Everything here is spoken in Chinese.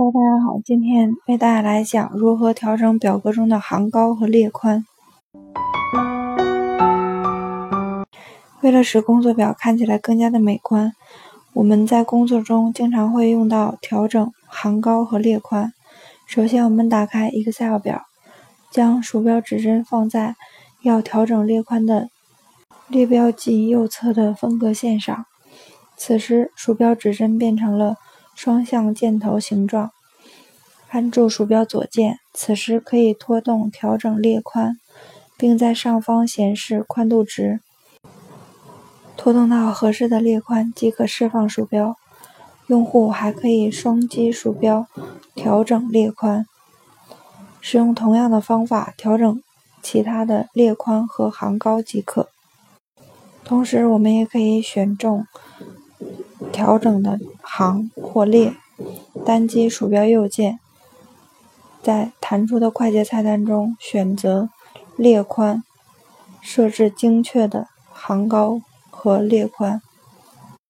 Hello，大家好，今天为大家来讲如何调整表格中的行高和列宽。为了使工作表看起来更加的美观，我们在工作中经常会用到调整行高和列宽。首先，我们打开 Excel 表，将鼠标指针放在要调整列宽的列标记右侧的分隔线上，此时鼠标指针变成了。双向箭头形状，按住鼠标左键，此时可以拖动调整列宽，并在上方显示宽度值。拖动到合适的列宽即可释放鼠标。用户还可以双击鼠标调整列宽，使用同样的方法调整其他的列宽和行高即可。同时，我们也可以选中。调整的行或列，单击鼠标右键，在弹出的快捷菜单中选择列宽，设置精确的行高和列宽。